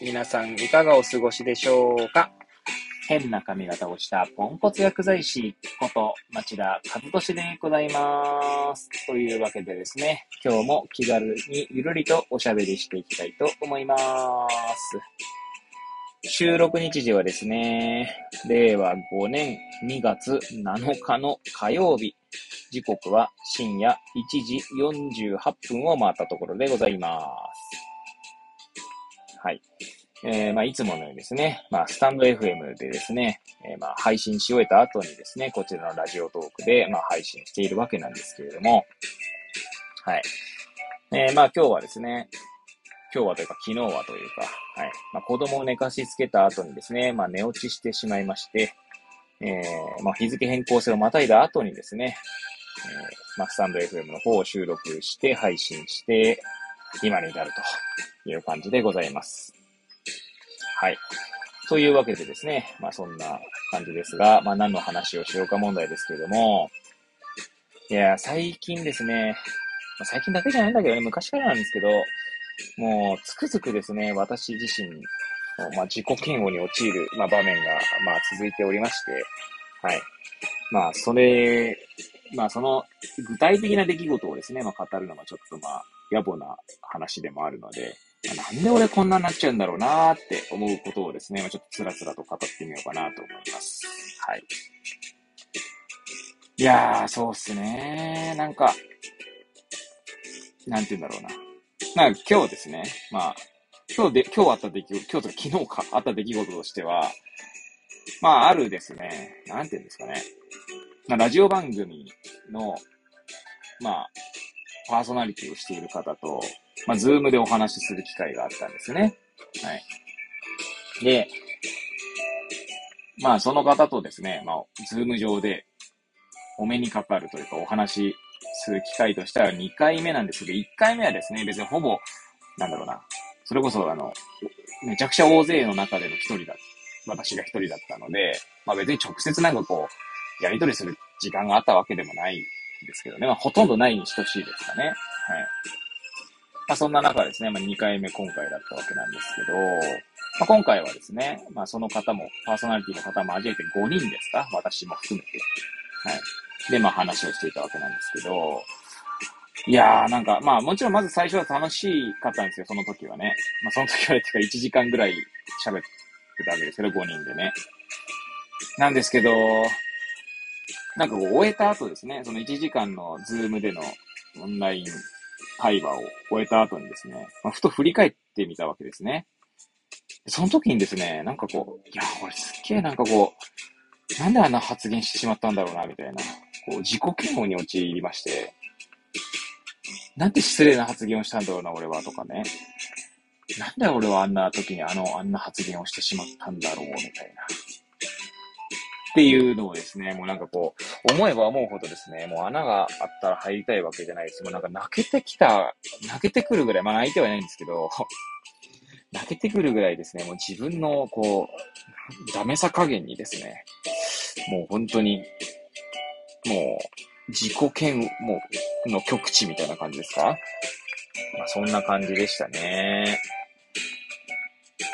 皆さんいかがお過ごしでしょうか？変な髪型をしたポンコツ薬剤師こと町田和俊でございます。というわけでですね、今日も気軽にゆるりとおしゃべりしていきたいと思います。収録日時はですね、令和5年2月7日の火曜日。時刻は深夜1時48分を回ったところでございます。はい。えー、まあ、いつものようにですね、まあ、スタンド FM でですね、えー、まあ、配信し終えた後にですね、こちらのラジオトークで、まあ、配信しているわけなんですけれども、はい。えー、まあ、今日はですね、今日はというか昨日はというか、はい。まあ、子供を寝かしつけた後にですね、まあ、寝落ちしてしまいまして、えー、まあ、日付変更性をまたいだ後にですね、えー、まあ、スタンド FM の方を収録して配信して、今に至るという感じでございます。はい。というわけでですね、まあそんな感じですが、まあ何の話をしようか問題ですけれども、いや、最近ですね、まあ、最近だけじゃないんだけどね、昔からなんですけど、もう、つくづくですね、私自身まあ、自己嫌悪に陥る、まあ、場面が、まあ、続いておりまして、はい。まあ、それ、まあ、その、具体的な出来事をですね、まあ、語るのがちょっと、まあ、野暮な話でもあるので、なんで俺こんなになっちゃうんだろうなーって思うことをですね、ちょっとつらつらと語ってみようかなと思います。はい。いやー、そうっすねなんか、なんて言うんだろうな。まあ、今日ですね、まあ、今日で、今日あった出来事、今日とか昨日かあった出来事としては、まあ、あるですね、なんて言うんですかね。まあ、ラジオ番組の、まあ、パーソナリティをしている方と、まあ、ズームでお話しする機会があったんですね。はい。で、まあ、その方とですね、まあ、ズーム上でお目にかかるというか、お話しする機会としては2回目なんですけど、1回目はですね、別にほぼ、なんだろうな、それこそあの、めちゃくちゃ大勢の中での一人だ、私が一人だったので、まあ別に直接なんかこう、やりとりする時間があったわけでもないですけどね。まあほとんどないに等しいですかね。はい。まあそんな中ですね、まあ2回目今回だったわけなんですけど、まあ今回はですね、まあその方も、パーソナリティの方も交えて5人ですか？私も含めて。はい。で、まあ話をしていたわけなんですけど、いやー、なんか、まあもちろんまず最初は楽しかったんですよ、その時はね。まあその時は、ってか1時間ぐらい喋ってたわけですけど、5人でね。なんですけど、なんかこう終えた後ですね、その1時間のズームでのオンライン会話を終えた後にですね、まあ、ふと振り返ってみたわけですね。その時にですね、なんかこう、いや、俺すっげえなんかこう、なんであんな発言してしまったんだろうな、みたいな、こう、自己嫌悪に陥りまして、なんて失礼な発言をしたんだろうな、俺は、とかね。なんで俺はあんな時にあの、あんな発言をしてしまったんだろう、みたいな。っていうのをですね、もうなんかこう、思えば思うほどですね、もう穴があったら入りたいわけじゃないです。もうなんか泣けてきた、泣けてくるぐらい、まあ泣いてはいないんですけど、泣けてくるぐらいですね、もう自分のこう、ダメさ加減にですね、もう本当に、もう、自己嫌悪の極致みたいな感じですか？まあ、そんな感じでしたね。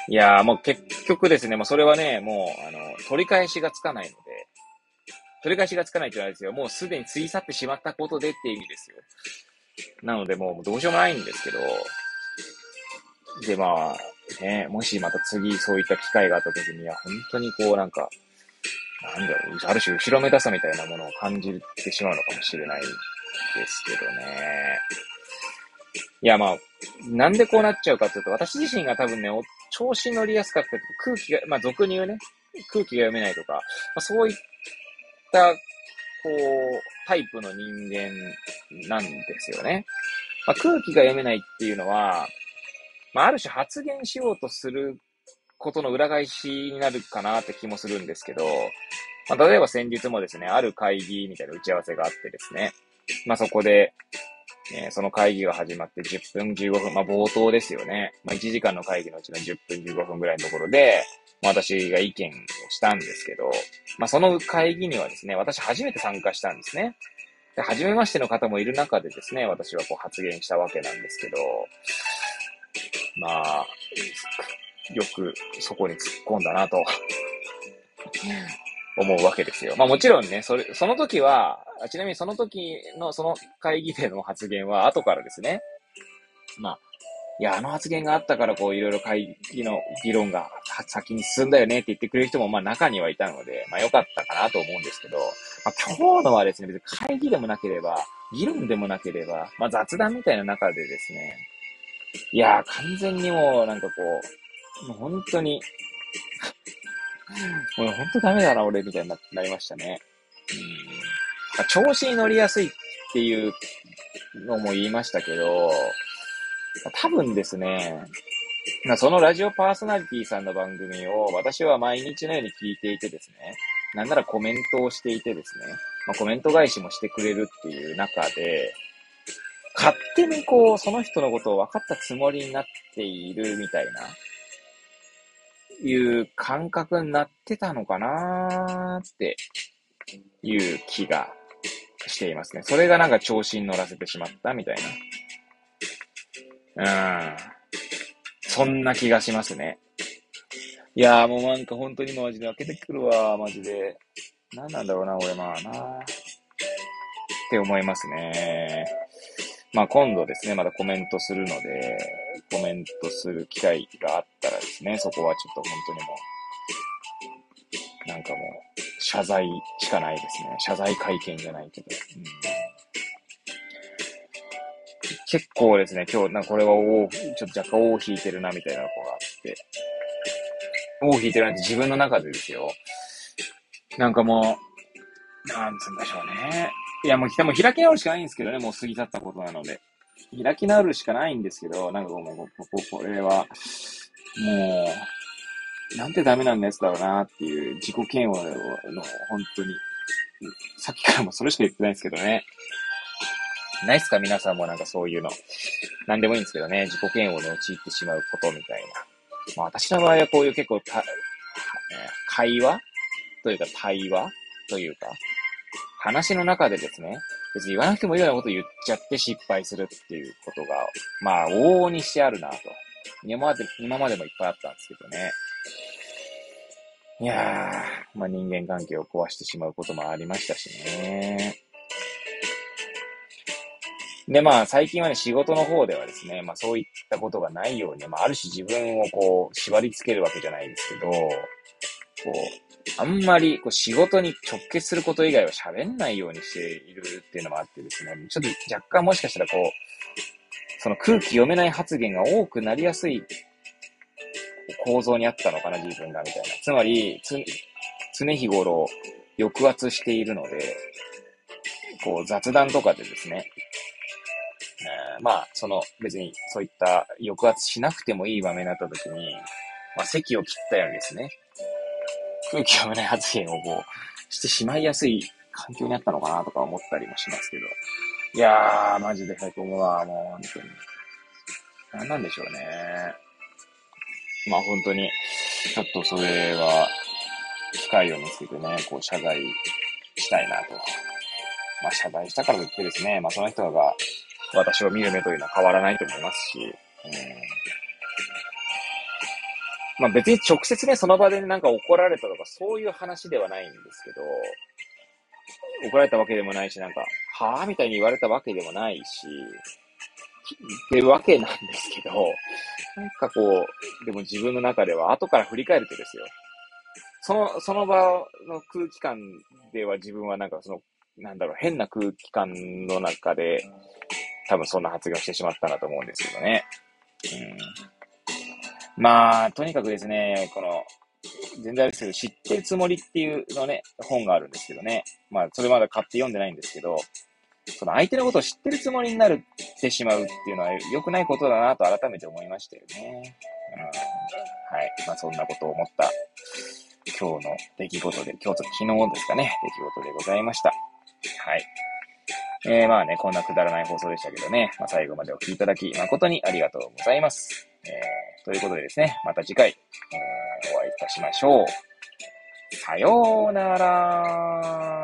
いやーもう結局ですね、もうそれはね、もう、あの、取り返しがつかないので、取り返しがつかないって言われですよ。もうすでに過ぎ去ってしまったことでっていう意味ですよ。なのでもうどうしようもないんですけど、でまあ、ね、もしまた次そういった機会があった時には、本当にこうなんか、なんだろう、ある種後ろめたさみたいなものを感じてしまうのかもしれないですけどね。いや、まあ、なんでこうなっちゃうかっていうと、私自身が多分ね、調子乗りやすかったりとか、空気が、まあ、俗に言うね、空気が読めないとか、まあ、そういった、こう、タイプの人間なんですよね。まあ、空気が読めないっていうのは、まあ、ある種発言しようとすることの裏返しになるかなって気もするんですけど、まあ、例えば先日もですね、ある会議みたいな打ち合わせがあってですね、まあ、そこで、えー、その会議が始まって10分15分、まあ、冒頭ですよね。まあ、1時間の会議のうちの10分15分ぐらいのところで、まあ、私が意見をしたんですけど、まあ、その会議にはですね、私初めて参加したんですね。で、初めましての方もいる中でですね、私はこう発言したわけなんですけど、まあ、よくそこに突っ込んだなと思うわけですよ。まあもちろんね、それ、その時は、ちなみにその時のその会議での発言は後からですね。まあ、いや、あの発言があったからこういろいろ会議の議論が先に進んだよねって言ってくれる人もまあ中にはいたので、まあ良かったかなと思うんですけど、まあ今日のはですね、別に会議でもなければ、議論でもなければ、まあ雑談みたいな中でですね、いや完全にもうなんかこう、もう本当に もう本当ダメだな俺みたいになりましたね。うんま、調子に乗りやすいっていうのも言いましたけど、多分ですね、ま、そのラジオパーソナリティさんの番組を私は毎日のように聞いていてですね、なんならコメントをしていてですね、まあ、コメント返しもしてくれるっていう中で、勝手にこう、その人のことを分かったつもりになっているみたいな、いう感覚になってたのかなーっていう気がしていますね。それがなんか調子に乗らせてしまったみたいな。うん。そんな気がしますね。いやーもうなんか本当にマジで開けてくるわ、マジで。何なんだろうな、俺まあな。って思いますね。まあ今度ですね、まだコメントするので、コメントする機会があったらですね、そこはちょっと本当にもう、なんかもう、謝罪しかないですね。謝罪会見じゃないけど。うん結構ですね、今日、なこれは大、ちょっと若干尾を引いてるな、みたいなとこがあって。尾を引いてるなって自分の中でですよ。なんかもう、なんつうんでしょうね。いや、もう、もう開き直るしかないんですけどね、もう過ぎ去ったことなので。開き直るしかないんですけど、なんかもう、ここ、これは、もう、なんてダメなんやつだろうなっていう自己嫌悪の、本当に、さっきからもそれしか言ってないんですけどね。ないっすか？皆さんもなんかそういうの。なんでもいいんですけどね、自己嫌悪に陥ってしまうことみたいな。まあ私の場合はこういう結構た、会話？というか対話？というか、話の中でですね、別に言わなくてもいいようなこと言っちゃって失敗するっていうことが、まあ、往々にしてあるなと。今まで、今までもいっぱいあったんですけどね。いやー、まあ人間関係を壊してしまうこともありましたしね。で、まあ、最近はね、仕事の方ではですね、まあ、そういったことがないように、まあ、ある種自分をこう、縛り付けるわけじゃないですけど、こう、あんまりこう仕事に直結すること以外は喋んないようにしているっていうのもあってですね、ちょっと若干もしかしたらこう、その空気読めない発言が多くなりやすい構造にあったのかな、自分が、みたいな。つまり、つ、常日頃抑圧しているので、こう雑談とかでですね、えー、まあ、その別にそういった抑圧しなくてもいい場面になった時に、まあ、席を切ったようにですね、空気読めない発言をこう、してしまいやすい環境にあったのかなとか思ったりもしますけど。いやー、マジでへこむわ、もう本当に。何なんでしょうね。まあ本当に、ちょっとそれは、機会を見つけてね、こう謝罪したいなと。まあ謝罪したからといってですね、まあその人が私を見る目というのは変わらないと思いますし、うんまあ別に直接ね、その場でなんか怒られたとかそういう話ではないんですけど、怒られたわけでもないし、なんか、はぁみたいに言われたわけでもないし、っていうわけなんですけど、なんかこう、でも自分の中では後から振り返るとですよ。その、その場の空気感では自分はなんかその、なんだろう、変な空気感の中で、多分そんな発言をしてしまったなと思うんですけどね。うん。まあ、とにかくですね、この、全然あれですけど、知ってるつもりっていうのね、本があるんですけどね。まあ、それまだ買って読んでないんですけど、その相手のことを知ってるつもりになるってしまうっていうのは良くないことだなと改めて思いましたよね。うん、はい。まあ、そんなことを思った今日の出来事で、今日と昨日ですかね、出来事でございました。はい。えー、まあね、こんなくだらない放送でしたけどね、まあ、最後までお聴きいただき誠にありがとうございます。えー、ということでですね、また次回、お会いいたしましょう。さようなら